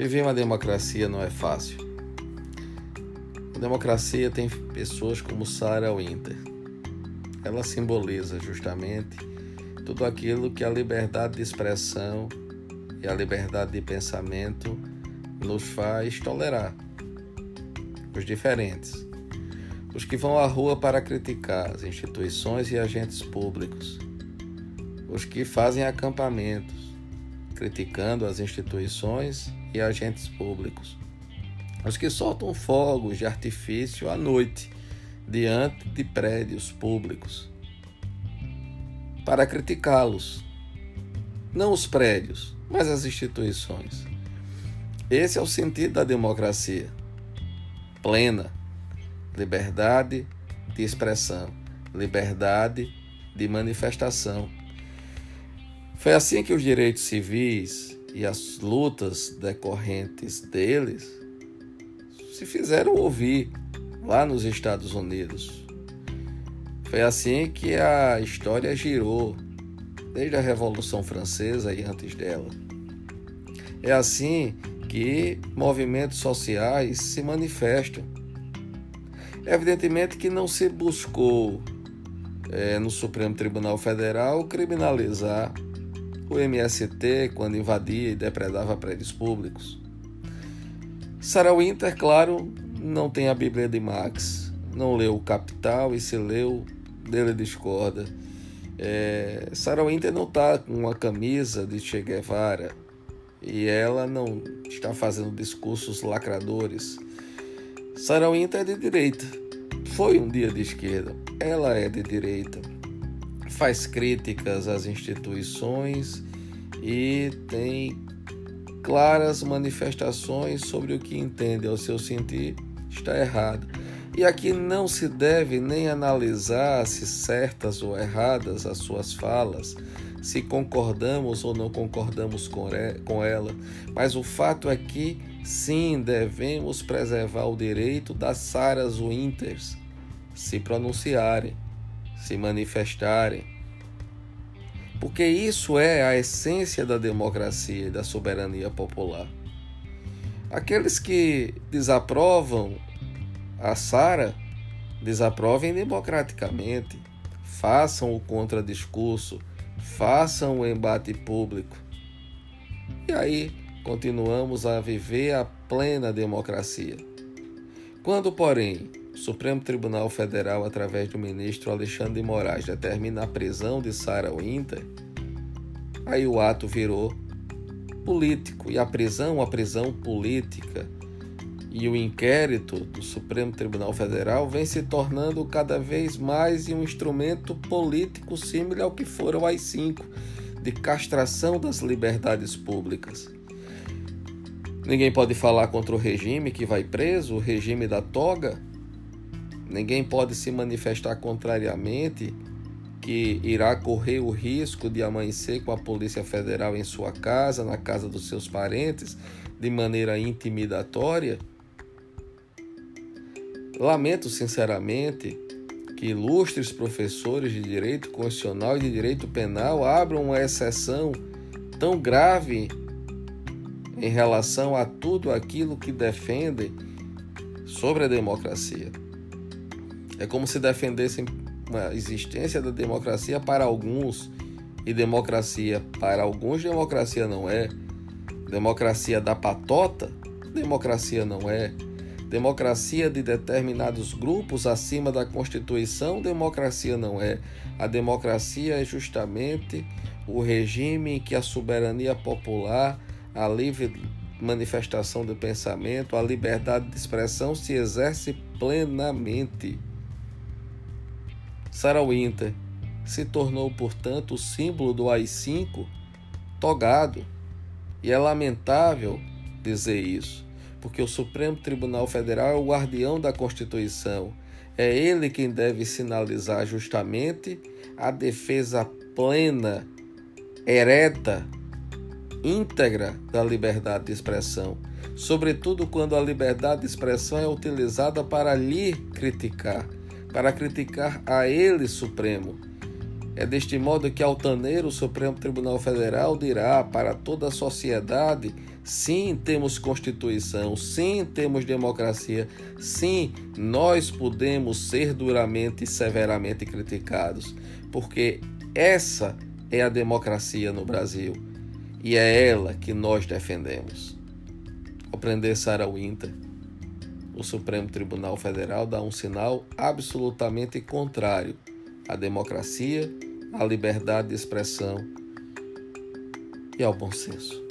Viver uma democracia não é fácil. A democracia tem pessoas como Sarah Winter. Ela simboliza justamente tudo aquilo que a liberdade de expressão e a liberdade de pensamento nos faz tolerar. Os diferentes, os que vão à rua para criticar as instituições e agentes públicos, os que fazem acampamentos, criticando as instituições e agentes públicos, os que soltam fogos de artifício à noite diante de prédios públicos, para criticá-los, não os prédios, mas as instituições. Esse é o sentido da democracia plena, liberdade de expressão, liberdade de manifestação. Foi assim que os direitos civis e as lutas decorrentes deles se fizeram ouvir lá nos Estados Unidos. Foi assim que a história girou, desde a Revolução Francesa e antes dela. É assim que movimentos sociais se manifestam. Evidentemente que não se buscou é, no Supremo Tribunal Federal criminalizar o MST quando invadia e depredava prédios públicos. Sarah Winter, claro, não tem a Bíblia de Marx, não leu o Capital e se leu, dele discorda. É, Sarah Winter não está com uma camisa de Che Guevara, e ela não está fazendo discursos lacradores. Sarah Winter é de direita. Foi um dia de esquerda. Ela é de direita. Faz críticas às instituições e tem claras manifestações sobre o que entende. Ao seu sentir está errado. E aqui não se deve nem analisar se certas ou erradas as suas falas, se concordamos ou não concordamos com ela, mas o fato é que sim, devemos preservar o direito das Saras Winters se pronunciarem, se manifestarem. Porque isso é a essência da democracia e da soberania popular. Aqueles que desaprovam a Sara, desaprovem democraticamente, façam o contradiscurso, façam o embate público. E aí continuamos a viver a plena democracia. Quando, porém, Supremo Tribunal Federal, através do ministro Alexandre de Moraes, determina a prisão de Sarah Winter, aí o ato virou político e a prisão, a prisão política e o inquérito do Supremo Tribunal Federal vem se tornando cada vez mais um instrumento político similar ao que foram as cinco de castração das liberdades públicas. Ninguém pode falar contra o regime que vai preso, o regime da toga. Ninguém pode se manifestar contrariamente que irá correr o risco de amanhecer com a Polícia Federal em sua casa, na casa dos seus parentes, de maneira intimidatória. Lamento sinceramente que ilustres professores de direito constitucional e de direito penal abram uma exceção tão grave em relação a tudo aquilo que defendem sobre a democracia. É como se defendessem a existência da democracia para alguns e democracia para alguns democracia não é. Democracia da patota, democracia não é. Democracia de determinados grupos acima da Constituição, democracia não é. A democracia é justamente o regime em que a soberania popular, a livre manifestação do pensamento, a liberdade de expressão se exerce plenamente. Sarah Winter se tornou, portanto, o símbolo do AI-5 togado. E é lamentável dizer isso porque o Supremo Tribunal Federal é o guardião da Constituição. É ele quem deve sinalizar justamente a defesa plena, ereta, íntegra da liberdade de expressão, sobretudo quando a liberdade de expressão é utilizada para lhe criticar, para criticar a ele Supremo. É deste modo que altaneiro o Supremo Tribunal Federal dirá para toda a sociedade: sim, temos Constituição, sim, temos democracia, sim, nós podemos ser duramente e severamente criticados, porque essa é a democracia no Brasil e é ela que nós defendemos. Compreender Sara Winter, o Supremo Tribunal Federal dá um sinal absolutamente contrário à democracia, à liberdade de expressão e ao bom senso.